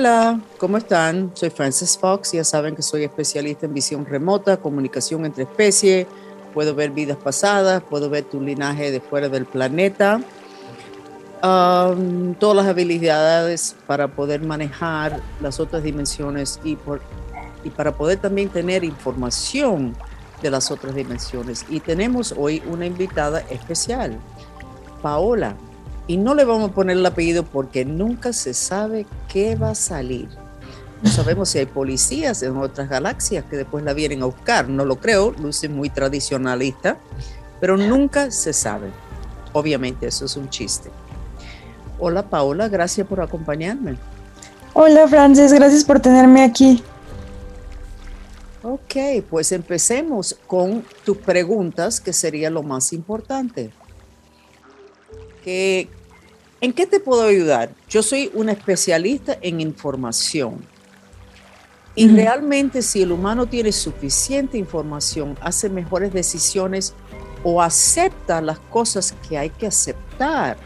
Hola, ¿cómo están? Soy Frances Fox, ya saben que soy especialista en visión remota, comunicación entre especies, puedo ver vidas pasadas, puedo ver tu linaje de fuera del planeta, um, todas las habilidades para poder manejar las otras dimensiones y, por, y para poder también tener información de las otras dimensiones. Y tenemos hoy una invitada especial, Paola. Y no le vamos a poner el apellido porque nunca se sabe qué va a salir. No sabemos si hay policías en otras galaxias que después la vienen a buscar. No lo creo, luce muy tradicionalista, pero nunca se sabe. Obviamente eso es un chiste. Hola Paola, gracias por acompañarme. Hola Frances, gracias por tenerme aquí. Ok, pues empecemos con tus preguntas, que sería lo más importante. ¿En qué te puedo ayudar? Yo soy una especialista en información. Y realmente si el humano tiene suficiente información, hace mejores decisiones o acepta las cosas que hay que aceptar.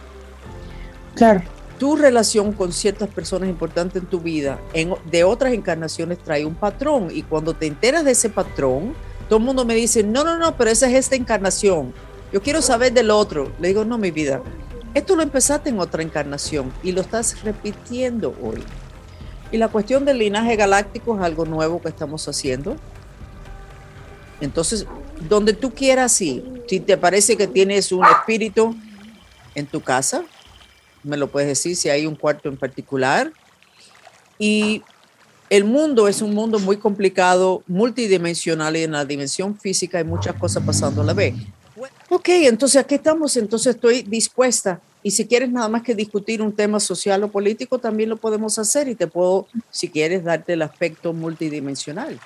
Claro. Tu relación con ciertas personas importantes en tu vida, de otras encarnaciones, trae un patrón. Y cuando te enteras de ese patrón, todo el mundo me dice, no, no, no, pero esa es esta encarnación. Yo quiero saber del otro. Le digo, no, mi vida, esto lo empezaste en otra encarnación y lo estás repitiendo hoy. Y la cuestión del linaje galáctico es algo nuevo que estamos haciendo. Entonces, donde tú quieras, sí. Si te parece que tienes un espíritu en tu casa, me lo puedes decir si hay un cuarto en particular. Y el mundo es un mundo muy complicado, multidimensional y en la dimensión física hay muchas cosas pasando a la vez. Ok, entonces aquí estamos, entonces estoy dispuesta. Y si quieres nada más que discutir un tema social o político, también lo podemos hacer y te puedo, si quieres, darte el aspecto multidimensional.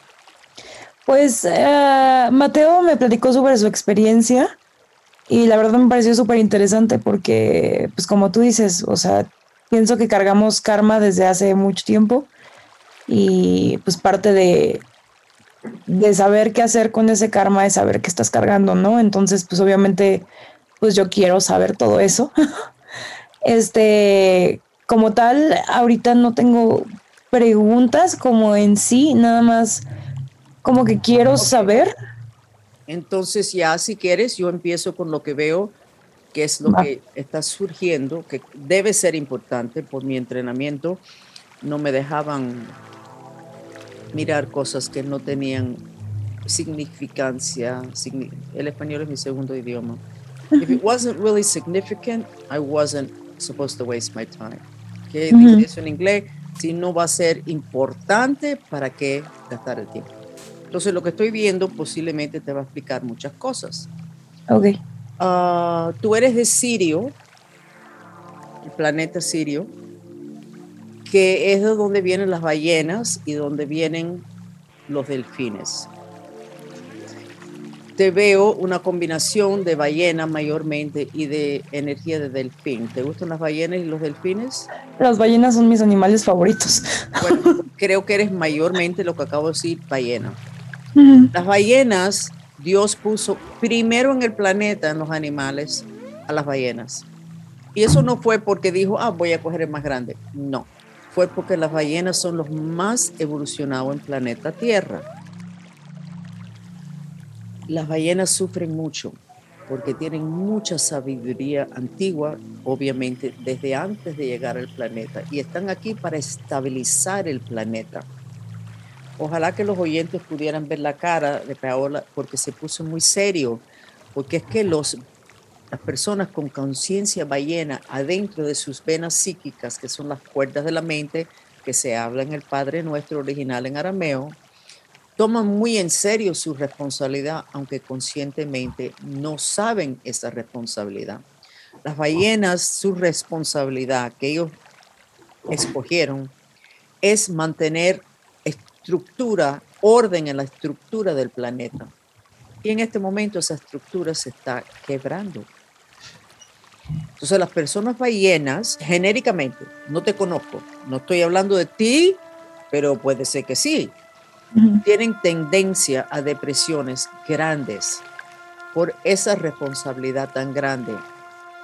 Pues eh, Mateo me platicó sobre su experiencia y la verdad me pareció súper interesante porque, pues como tú dices, o sea, pienso que cargamos karma desde hace mucho tiempo y pues parte de, de saber qué hacer con ese karma es saber qué estás cargando, ¿no? Entonces, pues obviamente, pues yo quiero saber todo eso. este, como tal, ahorita no tengo preguntas como en sí, nada más como que quiero saber. Entonces ya si quieres, yo empiezo con lo que veo que es lo que está surgiendo, que debe ser importante por mi entrenamiento. No me dejaban mirar cosas que no tenían significancia. El español es mi segundo idioma. If it wasn't really significant, I wasn't supposed to waste my time. ¿Qué eso en inglés? Si no va a ser importante, ¿para qué gastar el tiempo? Entonces, lo que estoy viendo posiblemente te va a explicar muchas cosas. Ok. Uh, tú eres de Sirio, el planeta Sirio que es de donde vienen las ballenas y donde vienen los delfines. Te veo una combinación de ballena mayormente y de energía de delfín. ¿Te gustan las ballenas y los delfines? Las ballenas son mis animales favoritos. Bueno, creo que eres mayormente lo que acabo de decir, ballena. Las ballenas, Dios puso primero en el planeta, en los animales, a las ballenas. Y eso no fue porque dijo, ah, voy a coger el más grande. No fue porque las ballenas son los más evolucionados en planeta Tierra. Las ballenas sufren mucho porque tienen mucha sabiduría antigua, obviamente desde antes de llegar al planeta, y están aquí para estabilizar el planeta. Ojalá que los oyentes pudieran ver la cara de Paola porque se puso muy serio, porque es que los las personas con conciencia ballena adentro de sus venas psíquicas, que son las cuerdas de la mente, que se habla en el Padre Nuestro original en arameo, toman muy en serio su responsabilidad, aunque conscientemente no saben esa responsabilidad. Las ballenas, su responsabilidad que ellos escogieron es mantener estructura, orden en la estructura del planeta. Y en este momento esa estructura se está quebrando. Entonces las personas ballenas, genéricamente, no te conozco, no estoy hablando de ti, pero puede ser que sí, tienen tendencia a depresiones grandes por esa responsabilidad tan grande.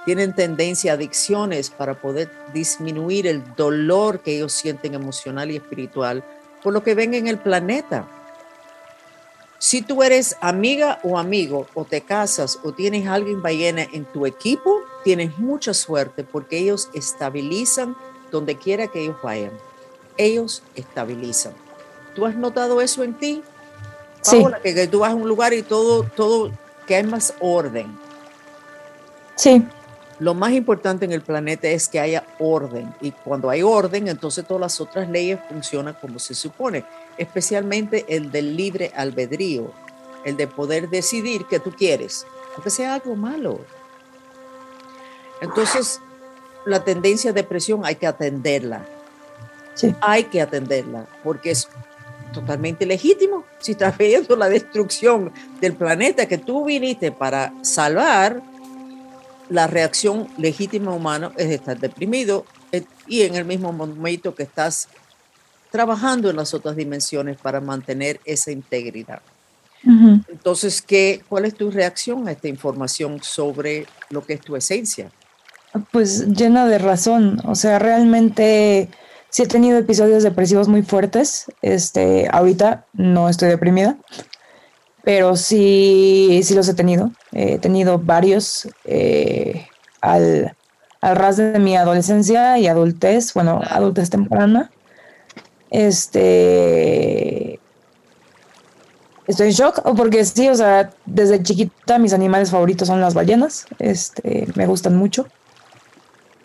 Tienen tendencia a adicciones para poder disminuir el dolor que ellos sienten emocional y espiritual por lo que ven en el planeta. Si tú eres amiga o amigo o te casas o tienes alguien ballena en tu equipo, tienes mucha suerte porque ellos estabilizan donde quiera que ellos vayan. Ellos estabilizan. ¿Tú has notado eso en ti? Sí. que, que tú vas a un lugar y todo, todo, que hay más orden. Sí. Lo más importante en el planeta es que haya orden y cuando hay orden, entonces todas las otras leyes funcionan como se supone, especialmente el del libre albedrío, el de poder decidir que tú quieres, aunque sea algo malo. Entonces, la tendencia a depresión hay que atenderla. Sí. Hay que atenderla porque es totalmente legítimo. Si estás viendo la destrucción del planeta que tú viniste para salvar, la reacción legítima humana es estar deprimido eh, y en el mismo momento que estás trabajando en las otras dimensiones para mantener esa integridad. Ujú. Entonces, ¿qué, ¿cuál es tu reacción a esta información sobre lo que es tu esencia? Pues llena de razón. O sea, realmente sí he tenido episodios depresivos muy fuertes. Este, ahorita no estoy deprimida, pero sí, sí los he tenido. He tenido varios eh, al, al ras de mi adolescencia y adultez, bueno, adultez temprana. Este. Estoy en shock, porque sí, o sea, desde chiquita mis animales favoritos son las ballenas. Este, me gustan mucho.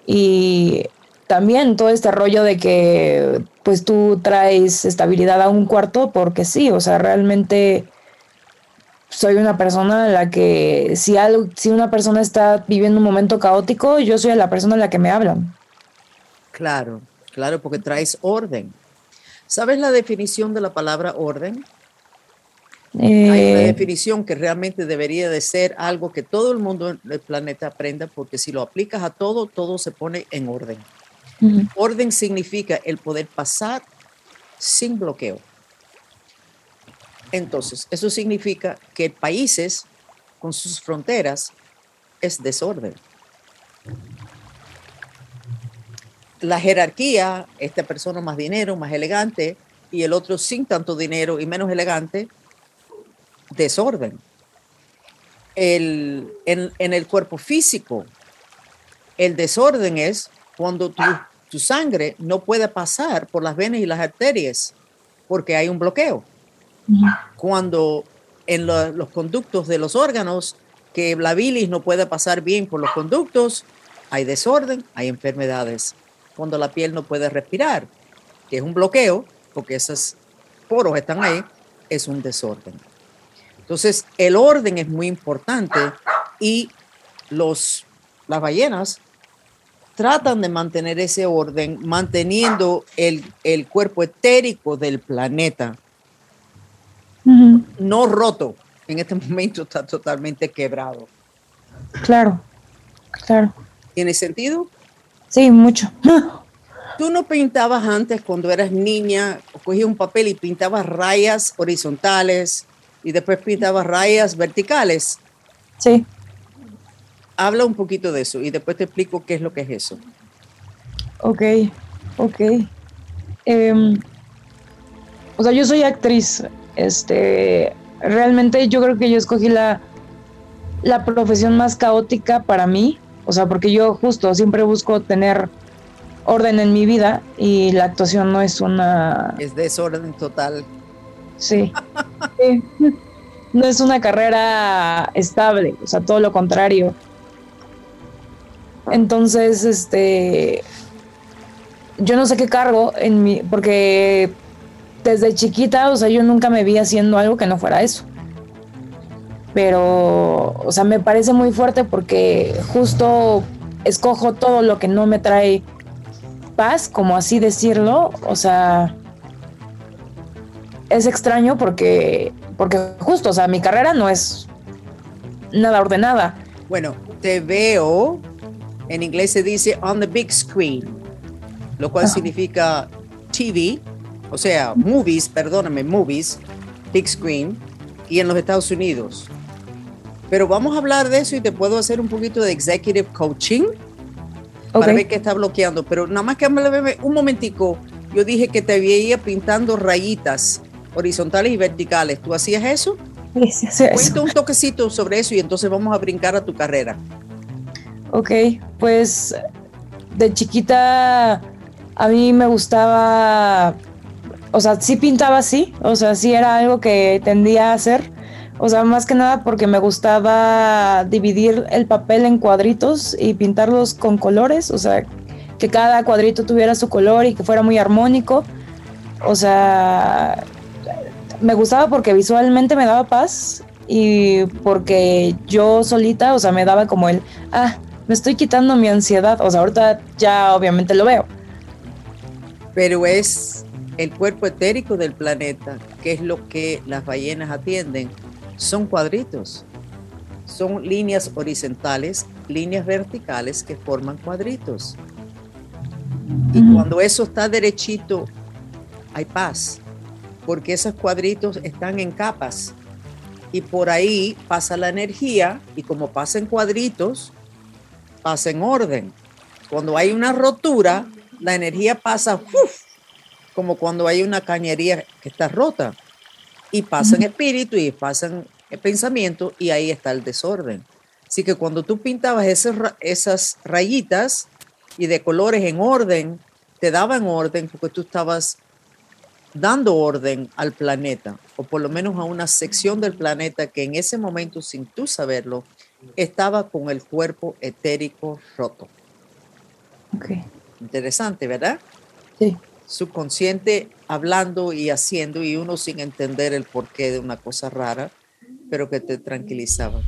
Y también todo este rollo de que pues tú traes estabilidad a un cuarto porque sí, o sea, realmente soy una persona a la que si algo, si una persona está viviendo un momento caótico, yo soy la persona a la que me hablan. Claro, claro, porque traes orden. ¿Sabes la definición de la palabra orden? Hay una Eh, definición que realmente debería de ser algo que todo el mundo en el planeta aprenda, porque si lo aplicas a todo, todo se pone en orden. Orden significa el poder pasar sin bloqueo. Entonces, eso significa que países con sus fronteras es desorden. La jerarquía, esta persona más dinero, más elegante, y el otro sin tanto dinero y menos elegante, desorden. El, en, en el cuerpo físico, el desorden es cuando tu, tu sangre no puede pasar por las venas y las arterias porque hay un bloqueo. Cuando en lo- los conductos de los órganos, que la bilis no puede pasar bien por los conductos, hay desorden, hay enfermedades. Cuando la piel no puede respirar, que es un bloqueo, porque esos poros están ahí, es un desorden. Entonces, el orden es muy importante y los, las ballenas tratan de mantener ese orden, manteniendo el, el cuerpo etérico del planeta no roto. En este momento está totalmente quebrado. Claro, claro. ¿Tiene sentido? Sí, mucho. Tú no pintabas antes cuando eras niña, cogías un papel y pintabas rayas horizontales y después pintabas rayas verticales. Sí. Habla un poquito de eso y después te explico qué es lo que es eso. Ok, ok. Em, o sea, yo soy actriz. Este, realmente yo creo que yo escogí la, la profesión más caótica para mí. O sea, porque yo justo siempre busco tener orden en mi vida y la actuación no es una... Es desorden total. Sí. sí. No es una carrera estable, o sea, todo lo contrario. Entonces, este, yo no sé qué cargo en mi, porque desde chiquita, o sea, yo nunca me vi haciendo algo que no fuera eso. Pero, o sea, me parece muy fuerte porque justo escojo todo lo que no me trae paz, como así decirlo, o sea, es extraño porque, porque justo, o sea, mi carrera no es nada ordenada. Bueno, te veo, en inglés se dice on the big screen, lo cual significa TV, o sea, movies, perdóname, movies, big screen, y en los Estados Unidos. Pero vamos a hablar de eso y te puedo hacer un poquito de executive coaching para ver qué está bloqueando. Pero nada más que un momentico, yo dije que te veía pintando rayitas horizontales y verticales. ¿Tú hacías eso? Sí, sí, Cuenta un toquecito sobre eso y entonces vamos a brincar a tu carrera. Ok, pues de chiquita a mí me gustaba, o sea, sí pintaba así, o sea, sí era algo que tendía a hacer, o sea, más que nada porque me gustaba dividir el papel en cuadritos y pintarlos con colores, o sea, que cada cuadrito tuviera su color y que fuera muy armónico, o sea, me gustaba porque visualmente me daba paz y porque yo solita, o sea, me daba como el, ah, me estoy quitando mi ansiedad, o sea, ahorita ya obviamente lo veo. Pero es el cuerpo etérico del planeta, que es lo que las ballenas atienden, son cuadritos, son líneas horizontales, líneas verticales que forman cuadritos. Y cuando eso está derechito, hay paz porque esos cuadritos están en capas. Y por ahí pasa la energía y como pasa en cuadritos, pasa en orden. Cuando hay una rotura, la energía pasa como cuando hay una cañería que está rota y pasa en espíritu y pasa en pensamiento y ahí está el desorden. Así que cuando tú pintabas esas, esas rayitas y de colores en orden, te daban orden porque tú estabas dando orden al planeta, o por lo menos a una sección del planeta que en ese momento, sin tú saberlo, estaba con el cuerpo etérico roto. Okay. Interesante, ¿verdad? Sí. Subconsciente hablando y haciendo y uno sin entender el porqué de una cosa rara, pero que te tranquilizaba.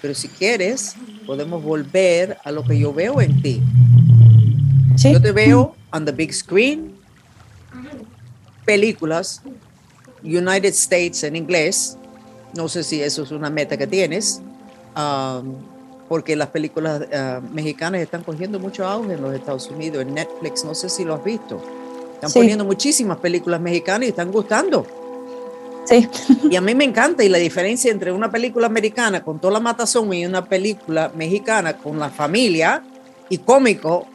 Pero si quieres, podemos volver a lo que yo veo en ti. Yo te veo on the big screen, películas, United States en inglés. No sé si eso es una meta que tienes, um, porque las películas uh, mexicanas están cogiendo mucho auge en los Estados Unidos, en Netflix, no sé si lo has visto. Están poniendo muchísimas películas mexicanas y están gustando. Y a mí me encanta, y la diferencia entre una película americana con toda la matazón y una película mexicana con la familia y cómico,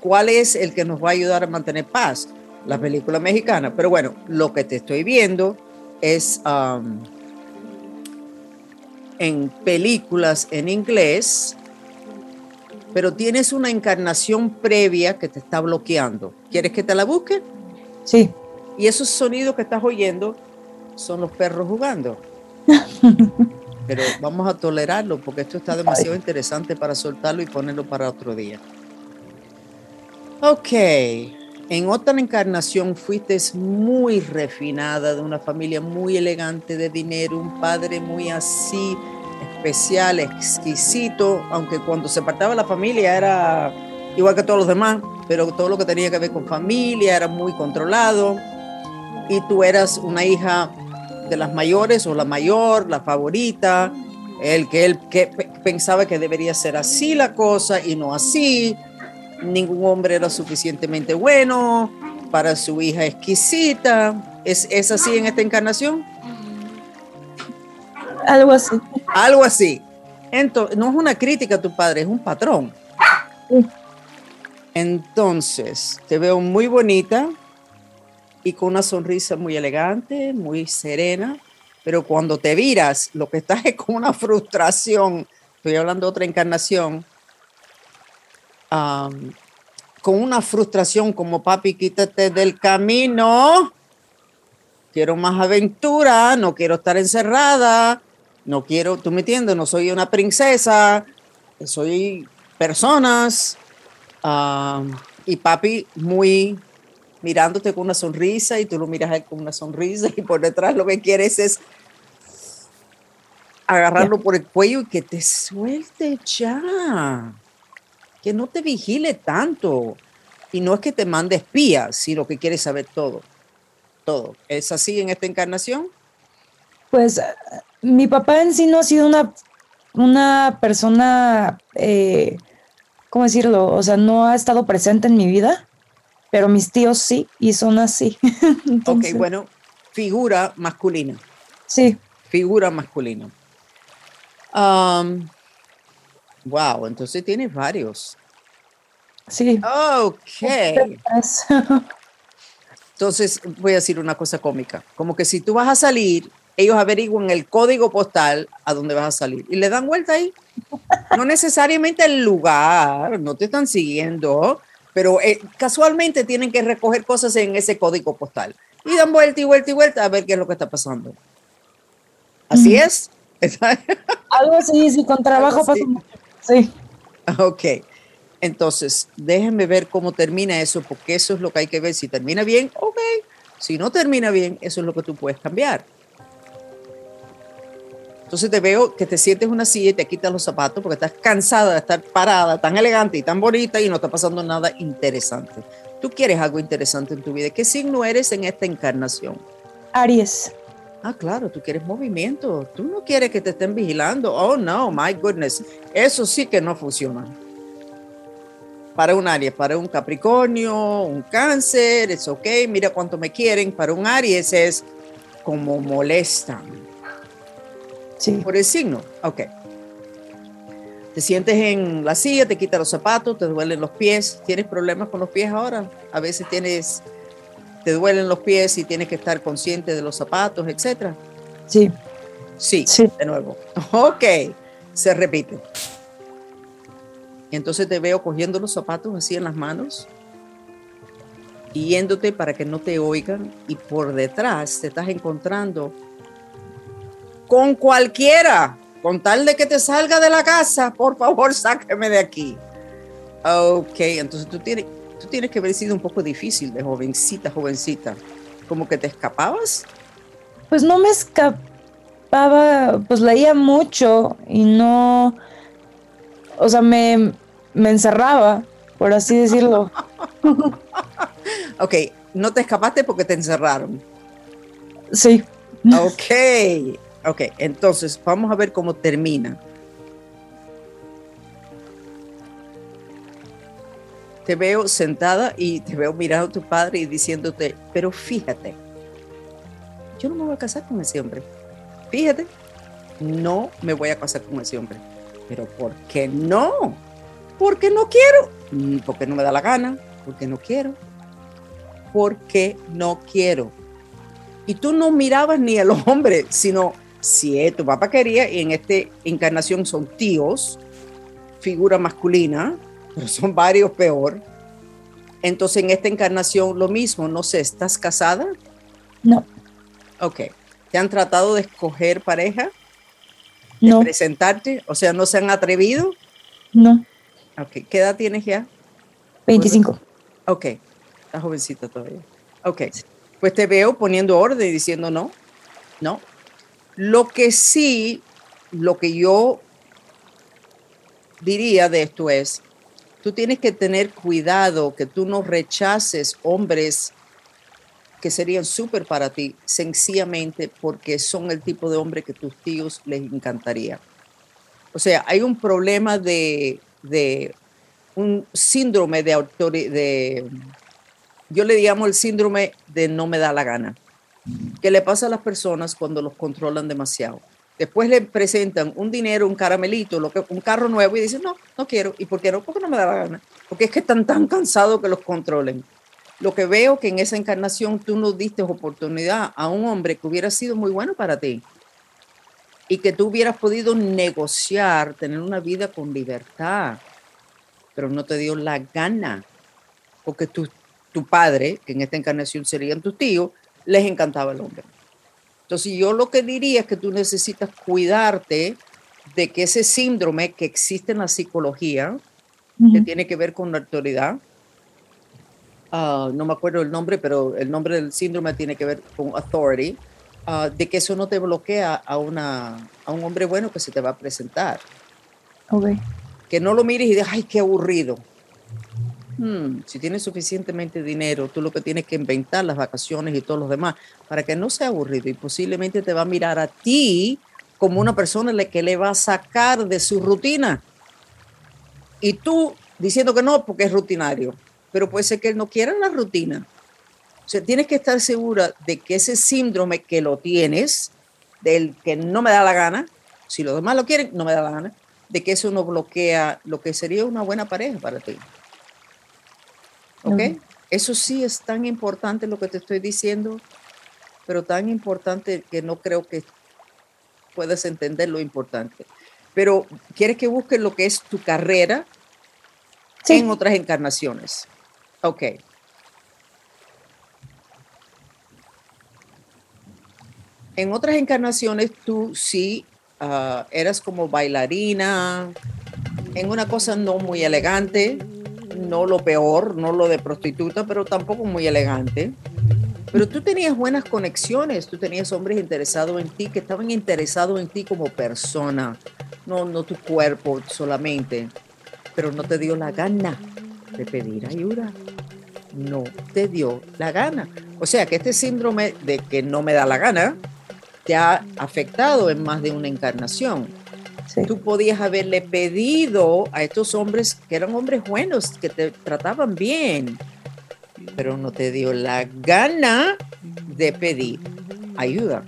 ¿cuál es el que nos va a ayudar a mantener paz? La película mexicana. Pero bueno, lo que te estoy viendo es um, en películas en inglés, pero tienes una encarnación previa que te está bloqueando. ¿Quieres que te la busque? Sí. Y esos sonidos que estás oyendo son los perros jugando. Pero vamos a tolerarlo porque esto está demasiado interesante para soltarlo y ponerlo para otro día. Ok, en otra encarnación fuiste muy refinada, de una familia muy elegante de dinero, un padre muy así, especial, exquisito, aunque cuando se apartaba la familia era igual que todos los demás, pero todo lo que tenía que ver con familia era muy controlado y tú eras una hija de las mayores o la mayor, la favorita, el que él que pensaba que debería ser así la cosa y no así. Ningún hombre era suficientemente bueno para su hija exquisita. ¿Es, es así en esta encarnación? Algo así. Algo así. Entonces, no es una crítica a tu padre, es un patrón. Entonces, te veo muy bonita, y con una sonrisa muy elegante, muy serena, pero cuando te viras, lo que estás es con una frustración, estoy hablando de otra encarnación, con una frustración como papi, quítate del camino, quiero más aventura, no quiero estar encerrada, no quiero, tú me entiendes, no soy una princesa, soy personas. y papi muy mirándote con una sonrisa y tú lo miras a él con una sonrisa y por detrás lo que quieres es agarrarlo por el cuello y que te suelte ya, que no te vigile tanto. Y no es que te mande espías, sino que quieres saber todo, todo. ¿Es así en esta encarnación? Pues mi papá en sí no ha sido una una persona, eh, ¿cómo decirlo? O sea, no ha estado presente en mi vida, pero mis tíos sí, y son así. ok, bueno, figura masculina. Sí. Figura masculina. Um, wow, entonces tienes varios. Sí. Ok. Entonces, voy a decir una cosa cómica. Como que si tú vas a salir, ellos averiguan el código postal a donde vas a salir y le dan vuelta ahí. No necesariamente el lugar, no te están siguiendo, pero eh, casualmente tienen que recoger cosas en ese código postal. Y dan vuelta y vuelta y vuelta a ver qué es lo que está pasando. Así es. Algo así, sí, con trabajo pasa Sí. Ok. Entonces, déjenme ver cómo termina eso, porque eso es lo que hay que ver. Si termina bien, ok. Si no termina bien, eso es lo que tú puedes cambiar. Entonces te veo que te sientes una silla y te quitas los zapatos porque estás cansada de estar parada, tan elegante y tan bonita y no está pasando nada interesante. Tú quieres algo interesante en tu vida. ¿Qué signo eres en esta encarnación? Aries. Ah, claro, tú quieres movimiento. Tú no quieres que te estén vigilando. Oh, no, my goodness. Eso sí que no funciona para un Aries, para un Capricornio, un Cáncer, es ok, mira cuánto me quieren. Para un Aries es como molestan. Sí. Por el signo, ok. Te sientes en la silla, te quitas los zapatos, te duelen los pies. ¿Tienes problemas con los pies ahora? A veces tienes, te duelen los pies y tienes que estar consciente de los zapatos, etcétera. Sí. Sí, sí. de nuevo. Ok, se repite. Y entonces te veo cogiendo los zapatos así en las manos y yéndote para que no te oigan y por detrás te estás encontrando con cualquiera, con tal de que te salga de la casa, por favor, sáqueme de aquí. Ok, entonces tú tienes, tú tienes que haber sido un poco difícil de jovencita, jovencita. Como que te escapabas. Pues no me escapaba, pues leía mucho y no, o sea, me, me encerraba, por así decirlo. ok, no te escapaste porque te encerraron. Sí. Ok, ok, entonces vamos a ver cómo termina. Te veo sentada y te veo mirando a tu padre y diciéndote, pero fíjate, yo no me voy a casar con ese hombre. Fíjate, no me voy a casar con ese hombre. Pero ¿por qué no? porque no quiero, mm, porque no me da la gana, porque no quiero, porque no quiero. Y tú no mirabas ni a los hombres, sino si tu papá quería, y en esta encarnación son tíos, figura masculina, pero son varios peor. Entonces en esta encarnación lo mismo, no sé, ¿estás casada? No. Ok. ¿Te han tratado de escoger pareja? no. presentarte? O sea, ¿no se han atrevido? No. Ok, ¿qué edad tienes ya? 25. Ok, estás jovencita todavía. Ok, pues te veo poniendo orden y diciendo no, no. Lo que sí, lo que yo diría de esto es, tú tienes que tener cuidado que tú no rechaces hombres que serían súper para ti, sencillamente porque son el tipo de hombre que tus tíos les encantaría. O sea, hay un problema de de un síndrome de autoridad, de, yo le llamo el síndrome de no me da la gana, que le pasa a las personas cuando los controlan demasiado. Después le presentan un dinero, un caramelito, lo que, un carro nuevo y dicen, no, no quiero. ¿Y por qué no? Porque no me da la gana. Porque es que están tan cansados que los controlen. Lo que veo que en esa encarnación tú no diste oportunidad a un hombre que hubiera sido muy bueno para ti y que tú hubieras podido negociar, tener una vida con libertad, pero no te dio la gana, porque tu, tu padre, que en esta encarnación serían tus tíos, les encantaba el hombre. Entonces yo lo que diría es que tú necesitas cuidarte de que ese síndrome que existe en la psicología, que tiene que ver con la autoridad, ah, no me acuerdo el nombre, pero el nombre del síndrome tiene que ver con authority, Ah, de que eso no te bloquea a, una, a un hombre bueno que se te va a presentar. Okay. Que no lo mires y digas, ay, qué aburrido. Hmm, si tienes suficientemente dinero, tú lo que tienes que inventar las vacaciones y todos los demás para que no sea aburrido y posiblemente te va a mirar a ti como una persona que le va a sacar de su rutina. Y tú diciendo que no porque es rutinario, pero puede ser que él no quiera la rutina. O sea, tienes que estar segura de que ese síndrome que lo tienes, del que no me da la gana, si los demás lo quieren, no me da la gana, de que eso no bloquea lo que sería una buena pareja para ti. ¿Ok? Eso sí es tan importante lo que te estoy diciendo, pero tan importante que no creo que puedas entender lo importante. Pero quieres que busques lo que es tu carrera en otras encarnaciones. Ok. En otras encarnaciones tú sí uh, eras como bailarina, en una cosa no muy elegante, no lo peor, no lo de prostituta, pero tampoco muy elegante. Pero tú tenías buenas conexiones, tú tenías hombres interesados en ti, que estaban interesados en ti como persona, no, no tu cuerpo solamente, pero no te dio la gana de pedir ayuda. No te dio la gana. O sea que este síndrome de que no me da la gana te ha afectado en más de una encarnación. Tú podías haberle pedido a estos hombres que eran hombres buenos, que te trataban bien, pero no te dio la gana de pedir ayuda.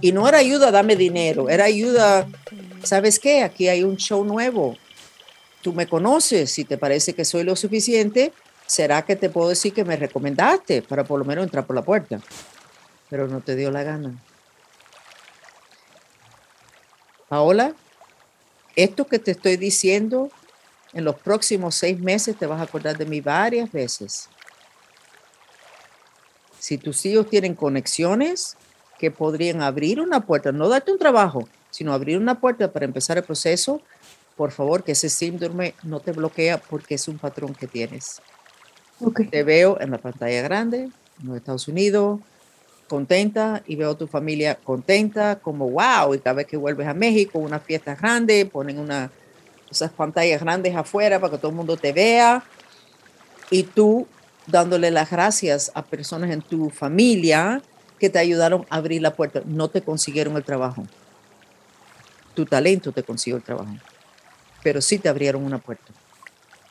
Y no era ayuda, dame dinero, era ayuda, ¿sabes qué? Aquí hay un show nuevo. Tú me conoces, si te parece que soy lo suficiente, será que te puedo decir que me recomendaste para por lo menos entrar por la puerta. Pero no te dio la gana. Paola, esto que te estoy diciendo, en los próximos seis meses te vas a acordar de mí varias veces. Si tus hijos tienen conexiones que podrían abrir una puerta, no darte un trabajo, sino abrir una puerta para empezar el proceso, por favor, que ese síndrome no te bloquea porque es un patrón que tienes. Te veo en la pantalla grande, en los Estados Unidos, contenta y veo a tu familia contenta, como wow, y cada vez que vuelves a México, una fiesta grande, ponen una, esas pantallas grandes afuera para que todo el mundo te vea, y tú dándole las gracias a personas en tu familia que te ayudaron a abrir la puerta, no te consiguieron el trabajo. Tu talento te consiguió el trabajo, pero sí te abrieron una puerta.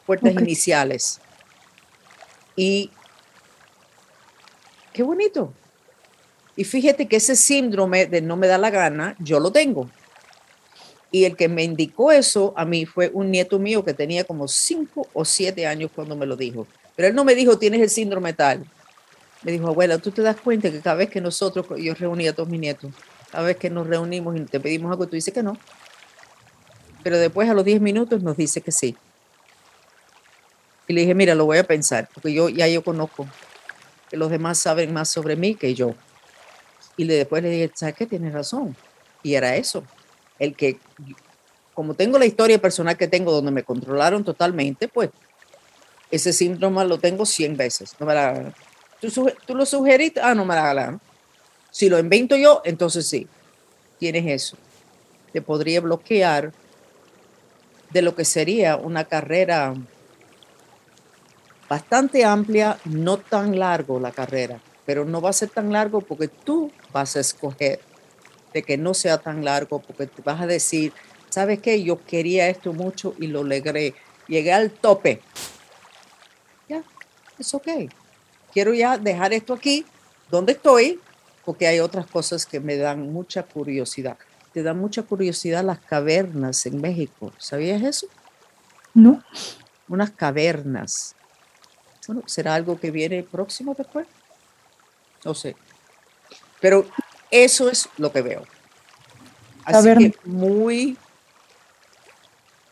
Puertas iniciales. Y qué bonito. Y fíjate que ese síndrome de no me da la gana, yo lo tengo. Y el que me indicó eso a mí fue un nieto mío que tenía como cinco o siete años cuando me lo dijo. Pero él no me dijo, tienes el síndrome tal. Me dijo, abuela, tú te das cuenta que cada vez que nosotros, yo reunía a todos mis nietos, cada vez que nos reunimos y te pedimos algo, tú dices que no. Pero después a los diez minutos nos dice que sí. Y le dije, mira, lo voy a pensar, porque yo ya yo conozco que los demás saben más sobre mí que yo. Y después le dije, ¿sabes qué? Tienes razón. Y era eso. El que, como tengo la historia personal que tengo donde me controlaron totalmente, pues ese síndrome lo tengo 100 veces. No me la ¿Tú, ¿Tú, lo sugeriste? Ah, no me la gana. Si lo invento yo, entonces sí. Tienes eso. Te podría bloquear de lo que sería una carrera bastante amplia, no tan largo la carrera, pero no va a ser tan largo porque tú vas a escoger de que no sea tan largo, porque te vas a decir, ¿sabes qué? Yo quería esto mucho y lo logré. Llegué al tope. Ya, es ok. Quiero ya dejar esto aquí, donde estoy, porque hay otras cosas que me dan mucha curiosidad. Te dan mucha curiosidad las cavernas en México. ¿Sabías eso? No. Unas cavernas. Bueno, ¿será algo que viene próximo después? No sé. Pero eso es lo que veo. Así que muy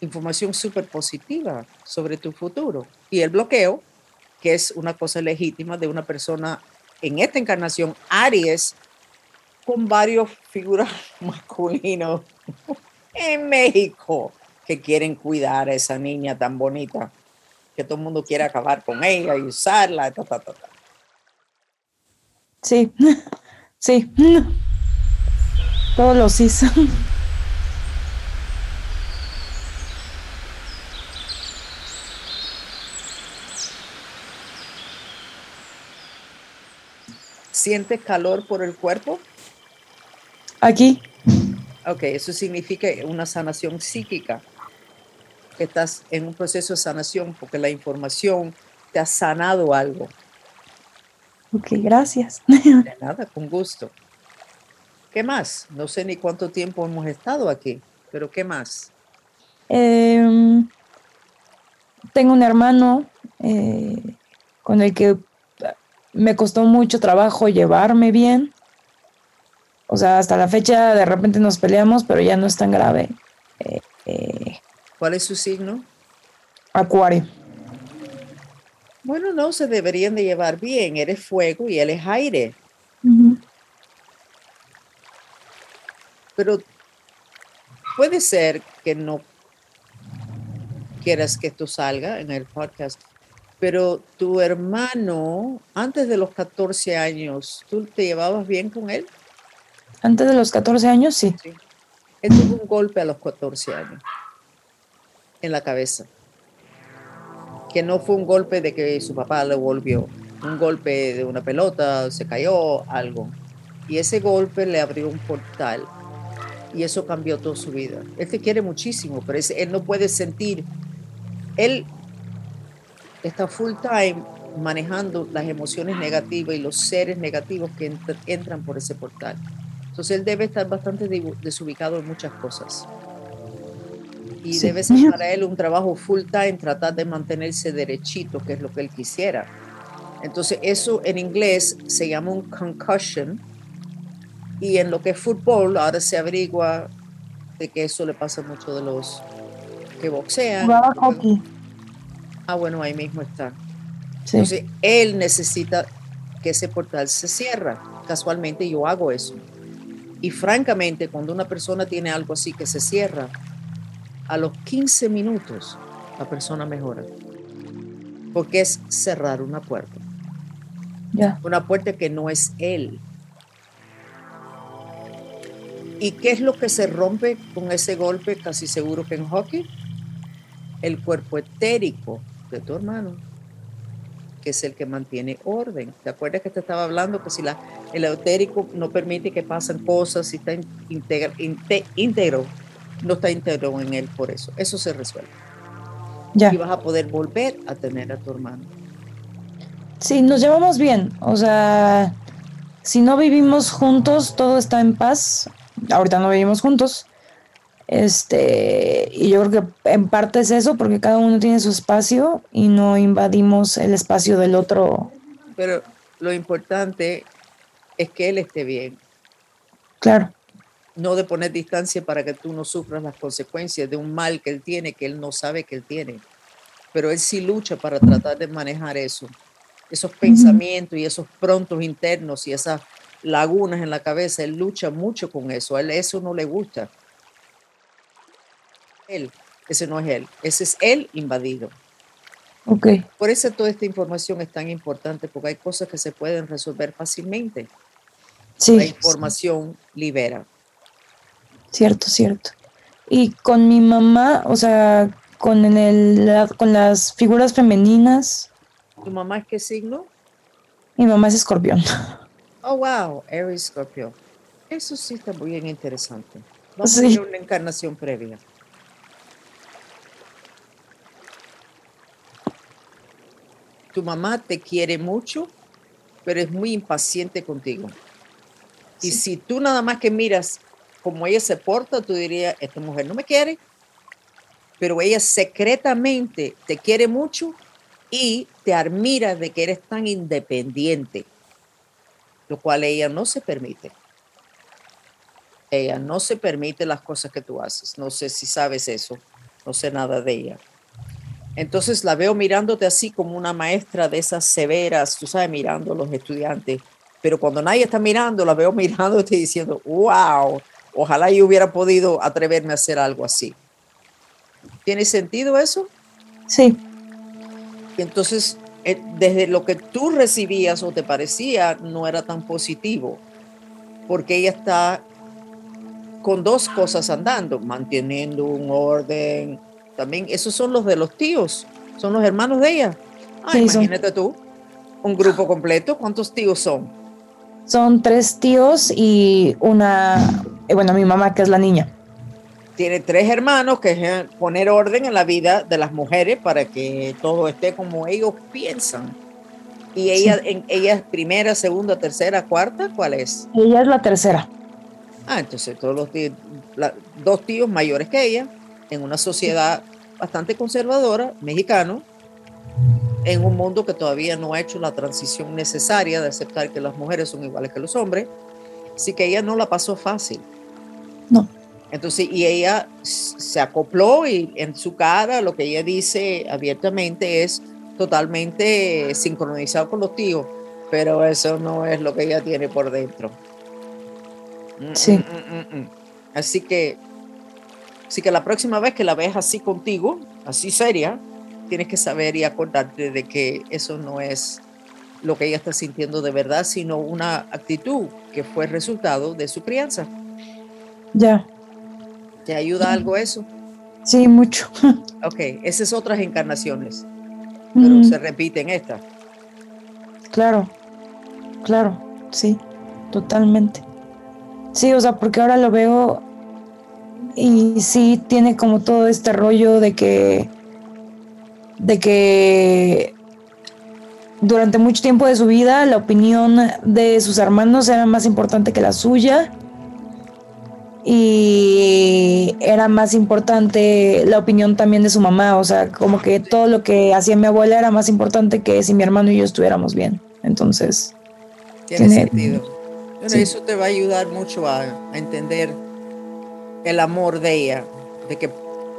información súper positiva sobre tu futuro. Y el bloqueo, que es una cosa legítima de una persona en esta encarnación, Aries, con varios figuras masculinos en México que quieren cuidar a esa niña tan bonita, que todo el mundo quiere acabar con ella y usarla. Ta, ta, ta, Sí, sí. Todos los hizo. ¿Sientes calor por el cuerpo? Aquí. Ok, eso significa una sanación psíquica, que estás en un proceso de sanación porque la información te ha sanado algo. Ok, gracias. De nada, con gusto. ¿Qué más? No sé ni cuánto tiempo hemos estado aquí, pero ¿qué más? Em, tengo un hermano eh, con el que me costó mucho trabajo llevarme bien. O sea, hasta la fecha de repente nos peleamos, pero ya no es tan grave. Eh, eh, ¿Cuál es su signo? Acuario. Bueno, no, se deberían de llevar bien. Eres fuego y él es aire. Pero puede ser que no quieras que esto salga en el podcast, pero tu hermano, antes de los 14 años, ¿tú te llevabas bien con él? Antes de los 14 años, sí. sí. Él tuvo un golpe a los 14 años en la cabeza. No fue un golpe de que su papá le volvió, un golpe de una pelota, se cayó, algo. Y ese golpe le abrió un portal y eso cambió toda su vida. Él te quiere muchísimo, pero él no puede sentir. Él está full time manejando las emociones negativas y los seres negativos que entran por ese portal. Entonces él debe estar bastante desubicado en muchas cosas. Y debe ser para él un trabajo full time tratar de mantenerse derechito, que es lo que él quisiera. Entonces eso en inglés se llama un concussion y en lo que es fútbol ahora se averigua de que eso le pasa mucho de los que boxean. Ah, bueno, ahí mismo está. Entonces, él necesita que ese portal se cierra. Casualmente yo hago eso. Y francamente, cuando una persona tiene algo así que se cierra, a los 15 minutos la persona mejora. Porque es cerrar una puerta. Una puerta que no es él. ¿Y qué es lo que se rompe con ese golpe? Casi seguro que en hockey. El cuerpo etérico de tu hermano, que es el que mantiene orden. ¿Te acuerdas que te estaba hablando que si la, el etérico no permite que pasen cosas, si está íntegro, no está íntegro en él por eso. Eso se resuelve. Ya. Y vas a poder volver a tener a tu hermano. Sí, nos llevamos bien. O sea, si no vivimos juntos, todo está en paz. Ahorita no vivimos juntos, este, y yo creo que en parte es eso, porque cada uno tiene su espacio y no invadimos el espacio del otro. Pero lo importante es que él esté bien. Claro. No de poner distancia para que tú no sufras las consecuencias de un mal que él tiene, que él no sabe que él tiene. Pero él sí lucha para tratar de manejar eso. Esos pensamientos y esos prontos internos y esas lagunas en la cabeza, él lucha mucho con eso. A él eso no le gusta él, ese no es él, ese es él invadido. Ok. Por eso toda esta información es tan importante, porque hay cosas que se pueden resolver fácilmente. Sí. La información libera. Cierto, cierto. Y con mi mamá, o sea, con, el, con las figuras femeninas. ¿Tu mamá es qué signo? Mi mamá es escorpión. Oh, wow, Aries escorpión. Eso sí está muy bien interesante. Vamos a ver una encarnación previa. tu mamá te quiere mucho, pero es muy impaciente contigo. Y si tú nada más que miras cómo ella se porta, tú dirías, esta mujer no me quiere, pero ella secretamente te quiere mucho y te admira de que eres tan independiente, lo cual ella no se permite. Ella no se permite las cosas que tú haces. No sé si sabes eso, no sé nada de ella. Entonces la veo mirándote así como una maestra de esas severas, tú sabes, mirando a los estudiantes. Pero cuando nadie está mirando, la veo mirándote diciendo, wow, ojalá yo hubiera podido atreverme a hacer algo así. ¿Tiene sentido eso? Sí. Y entonces, eh, desde lo que tú recibías o te parecía, no era tan positivo, porque ella está con dos cosas andando, manteniendo un orden, también esos son los de los tíos, son los hermanos de ella. Ah, imagínate tú, un grupo completo, ¿cuántos tíos son? Son tres tíos y una, eh, bueno, mi mamá, que es la niña. Tiene tres hermanos, que es poner orden en la vida de las mujeres para que todo esté como ellos piensan. ¿Y ella, en, ella es primera, segunda, tercera, cuarta? ¿Cuál es? Ella es la tercera. Ah, entonces todos los tíos, dos tíos mayores que ella, en una sociedad bastante conservadora, mexicano, en un mundo que todavía no ha hecho la transición necesaria de aceptar que las mujeres son iguales que los hombres. Así que ella no la pasó fácil. No. Entonces, y ella se acopló y en su cara lo que ella dice abiertamente es totalmente sincronizado con los tíos, pero eso no es lo que ella tiene por dentro. Mm, sí. Mm, mm, así que, así que la próxima vez que la veas así contigo, así seria, tienes que saber y acordarte de que eso no es lo que ella está sintiendo de verdad, sino una actitud que fue resultado de su crianza. Ya. ¿Te ayuda algo eso? Sí, mucho. Ok, esas otras encarnaciones, pero se repiten estas. Claro, claro, sí, totalmente. Sí, o sea, porque ahora lo veo y sí tiene como todo este rollo de que de que durante mucho tiempo de su vida la opinión de sus hermanos era más importante que la suya y era más importante la opinión también de su mamá, o sea, como que todo lo que hacía mi abuela era más importante que si mi hermano y yo estuviéramos bien. Entonces, tiene, sentido. Eso te va a ayudar mucho a, a entender el amor de ella, de que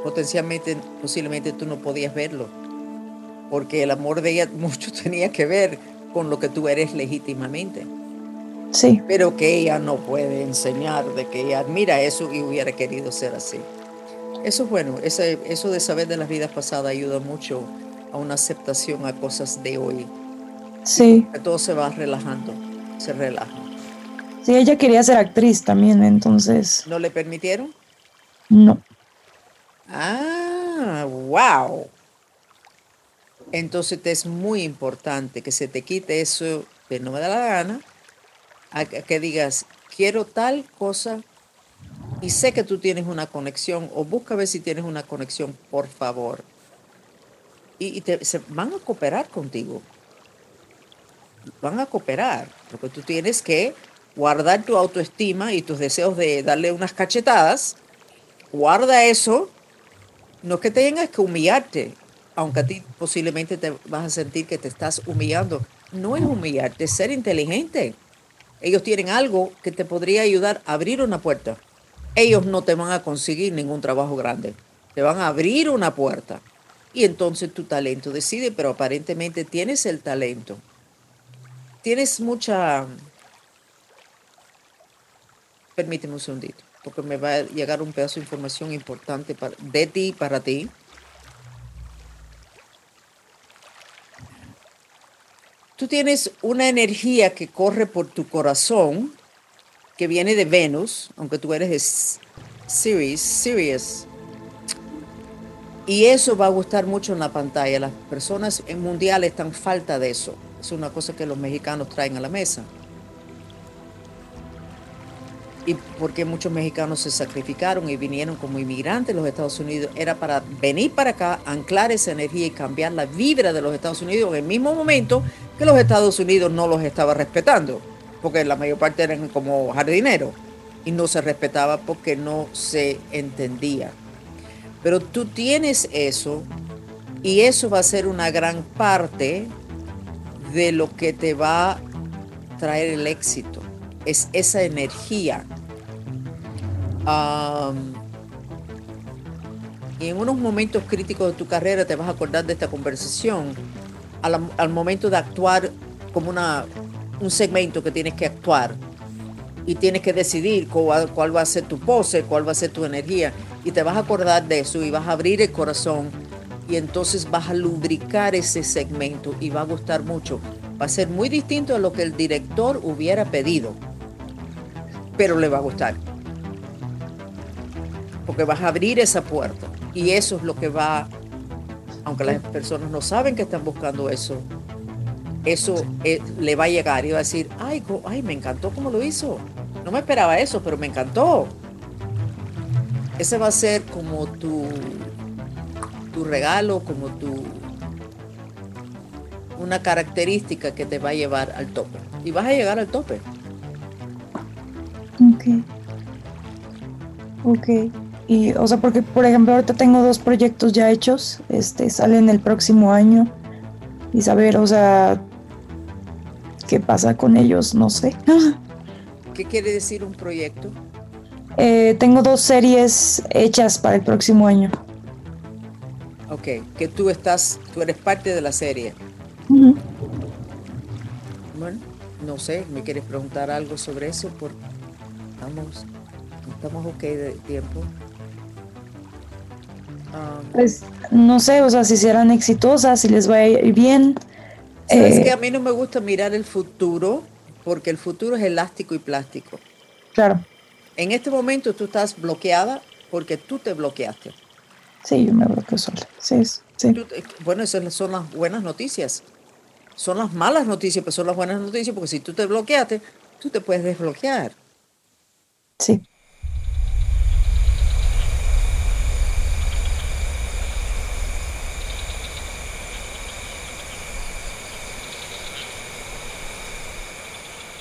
potencialmente, posiblemente tú no podías verlo porque el amor de ella mucho tenía que ver con lo que tú eres legítimamente. Sí. Pero que ella no puede enseñar de que ella admira eso y hubiera querido ser así. Eso es bueno, ese, eso de saber de las vidas pasadas ayuda mucho a una aceptación a cosas de hoy. Sí. Que todo se va relajando, se relaja. Sí, ella quería ser actriz también, entonces. ¿No le permitieron? No. Ah, wow. Entonces te es muy importante que se te quite eso de no me da la gana, que digas, quiero tal cosa y sé que tú tienes una conexión o busca ver si tienes una conexión, por favor. Y, te, van a cooperar contigo. Van a cooperar, porque tú tienes que guardar tu autoestima y tus deseos de darle unas cachetadas. Guarda eso. No es que tengas que humillarte, aunque a ti posiblemente te vas a sentir que te estás humillando, no es humillarte, es ser inteligente. Ellos tienen algo que te podría ayudar a abrir una puerta. Ellos no te van a conseguir ningún trabajo grande, te van a abrir una puerta. Y entonces tu talento decide, pero aparentemente tienes el talento. Tienes mucha... Permíteme un segundito, porque me va a llegar un pedazo de información importante para, de ti para ti. Tú tienes una energía que corre por tu corazón, que viene de Venus, aunque tú eres de Sirius, Sirius. Y eso va a gustar mucho en la pantalla. Las personas en mundial están falta de eso. Es una cosa que los mexicanos traen a la mesa y porque muchos mexicanos se sacrificaron y vinieron como inmigrantes a los Estados Unidos, era para venir para acá, anclar esa energía y cambiar la vibra de los Estados Unidos en el mismo momento que los Estados Unidos no los estaba respetando, porque la mayor parte eran como jardineros y no se respetaba porque no se entendía. Pero tú tienes eso y eso va a ser una gran parte de lo que te va a traer el éxito es esa energía. y en unos momentos críticos de tu carrera te vas a acordar de esta conversación al, momento de actuar como una, un segmento que tienes que actuar y tienes que decidir cuál, cuál, va a ser tu pose, cuál va a ser tu energía y te vas a acordar de eso y vas a abrir el corazón y entonces vas a lubricar ese segmento y va a gustar mucho. Va a ser muy distinto a lo que el director hubiera pedido pero le va a gustar. Porque vas a abrir esa puerta y eso es lo que va, aunque las personas no saben que están buscando eso, eso eh, le va a llegar y va a decir, ay, ay, me encantó cómo lo hizo. No me esperaba eso, pero me encantó. ese va a ser como tu, tu regalo, como tu una característica que te va a llevar al tope. Y vas a llegar al tope. Ok. Ok. Y, o sea, porque, por ejemplo, ahorita tengo dos proyectos ya hechos, este, salen el próximo año. Y saber, o sea, qué pasa con ellos, no sé. ¿Qué quiere decir un proyecto? Eh, tengo dos series hechas para el próximo año. Ok, que tú estás, tú eres parte de la serie. Bueno, no sé, ¿me quieres preguntar algo sobre eso? Porque estamos, estamos ok de tiempo. Ah, pues no sé, o sea, si serán exitosas, si les va a ir bien. Es eh, que a mí no me gusta mirar el futuro porque el futuro es elástico y plástico. Claro. En este momento tú estás bloqueada porque tú te bloqueaste. Sí, yo me bloqueo sola. Sí, sí. bueno, esas son las buenas noticias. Son las malas noticias, pero son las buenas noticias porque si tú te bloqueaste, tú te puedes desbloquear. Sí.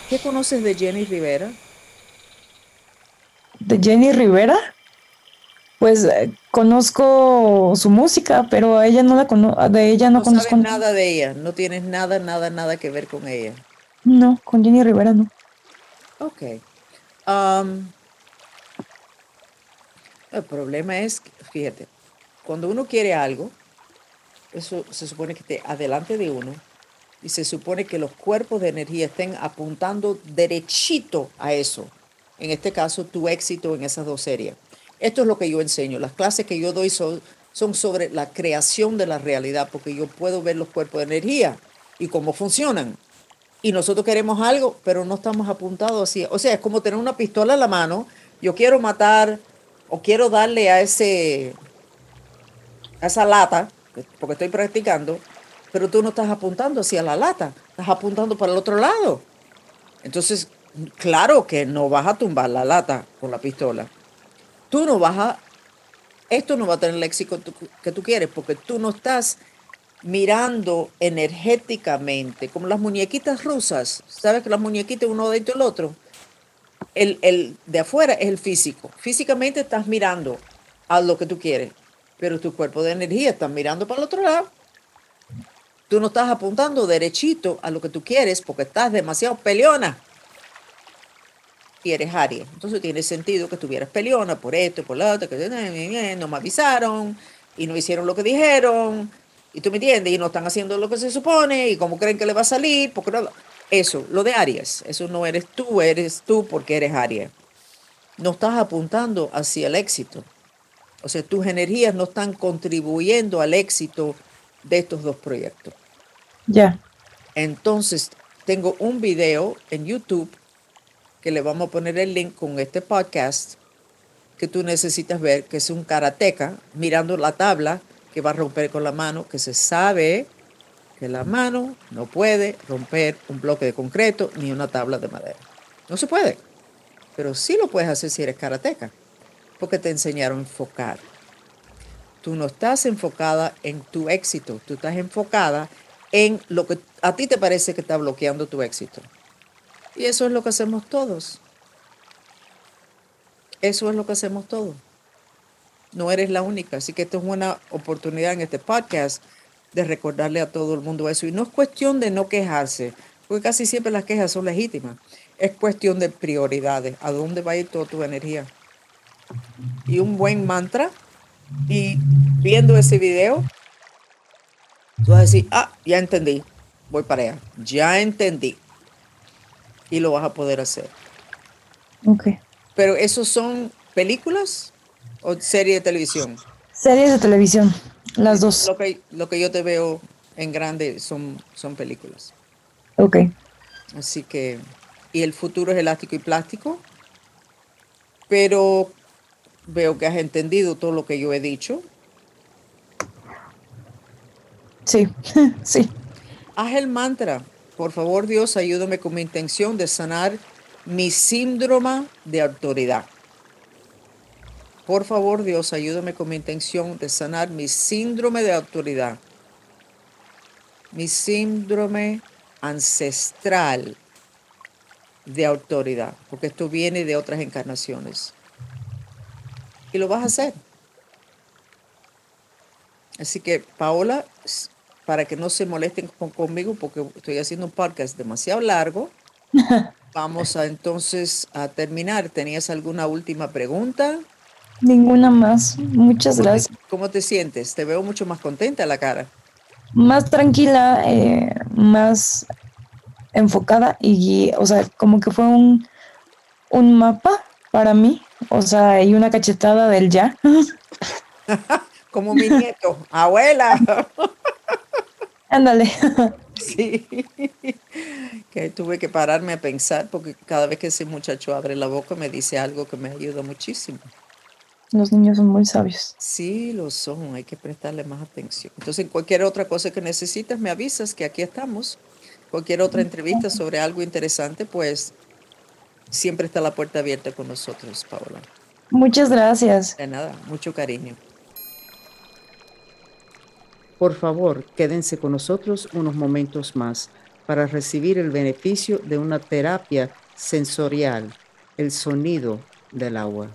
¿Qué conoces de Jenny Rivera? ¿De Jenny Rivera? Pues eh, conozco su música, pero a ella no la conozco, de ella no, conozco nada de ella, no tienes nada, nada, nada que ver con ella. No, con Jenny Rivera no. Ok. Um, el problema es, fíjate, cuando uno quiere algo, eso se supone que esté adelante de uno y se supone que los cuerpos de energía estén apuntando derechito a eso. En este caso, tu éxito en esas dos series. Esto es lo que yo enseño. Las clases que yo doy son, son sobre la creación de la realidad, porque yo puedo ver los cuerpos de energía y cómo funcionan. Y nosotros queremos algo, pero no estamos apuntados así. O sea, es como tener una pistola en la mano. Yo quiero matar o quiero darle a ese a esa lata, porque estoy practicando, pero tú no estás apuntando hacia la lata, estás apuntando para el otro lado. Entonces, claro que no vas a tumbar la lata con la pistola. Tú no vas a, esto no va a tener el éxito que tú quieres porque tú no estás mirando energéticamente, como las muñequitas rusas. ¿Sabes que las muñequitas uno dentro del otro? El, el de afuera es el físico. Físicamente estás mirando a lo que tú quieres, pero tu cuerpo de energía está mirando para el otro lado. Tú no estás apuntando derechito a lo que tú quieres porque estás demasiado peleona. Y eres Aries. Entonces tiene sentido que estuvieras peleona por esto, por lo otro, que no me avisaron y no hicieron lo que dijeron. Y tú me entiendes, y no están haciendo lo que se supone, y cómo creen que le va a salir, porque eso, lo de Aries, eso no eres tú, eres tú porque eres Aries. No estás apuntando hacia el éxito. O sea, tus energías no están contribuyendo al éxito de estos dos proyectos. Ya. Entonces, tengo un video en YouTube que le vamos a poner el link con este podcast que tú necesitas ver, que es un karateca mirando la tabla que va a romper con la mano, que se sabe que la mano no puede romper un bloque de concreto ni una tabla de madera. No se puede. Pero sí lo puedes hacer si eres karateca, porque te enseñaron a enfocar. Tú no estás enfocada en tu éxito, tú estás enfocada en lo que a ti te parece que está bloqueando tu éxito. Y eso es lo que hacemos todos. Eso es lo que hacemos todos. No eres la única. Así que esto es una oportunidad en este podcast de recordarle a todo el mundo eso. Y no es cuestión de no quejarse, porque casi siempre las quejas son legítimas. Es cuestión de prioridades. ¿A dónde va a ir toda tu energía? Y un buen mantra. Y viendo ese video, Tú vas a decir, ah, ya entendí, voy para allá, ya entendí. Y lo vas a poder hacer. Ok. Pero esos son películas o series de televisión? Series de televisión, las dos. Lo que, lo que yo te veo en grande son, son películas. Ok. Así que, y el futuro es elástico y plástico, pero veo que has entendido todo lo que yo he dicho Sí, sí. Haz el mantra. Por favor, Dios, ayúdame con mi intención de sanar mi síndrome de autoridad. Por favor, Dios, ayúdame con mi intención de sanar mi síndrome de autoridad, mi síndrome ancestral de autoridad, porque esto viene de otras encarnaciones. Y lo vas a hacer. Así que, Paola, para que no se molesten conmigo, porque estoy haciendo un podcast demasiado largo, vamos a entonces a terminar. ¿Tenías alguna última pregunta? Ninguna más. Muchas gracias. ¿Cómo te sientes? Te veo mucho más contenta la cara. Más tranquila, eh, más enfocada y, o sea, como que fue un, un mapa para mí, o sea, y una cachetada del ya. como mi nieto, abuela. Ándale. Sí, que tuve que pararme a pensar porque cada vez que ese muchacho abre la boca me dice algo que me ayuda muchísimo. Los niños son muy sabios. Sí, lo son, hay que prestarle más atención. Entonces, cualquier otra cosa que necesites, me avisas que aquí estamos. Cualquier otra entrevista sobre algo interesante, pues siempre está la puerta abierta con nosotros, Paola. Muchas gracias. De nada, mucho cariño. Por favor, quédense con nosotros unos momentos más para recibir el beneficio de una terapia sensorial, el sonido del agua.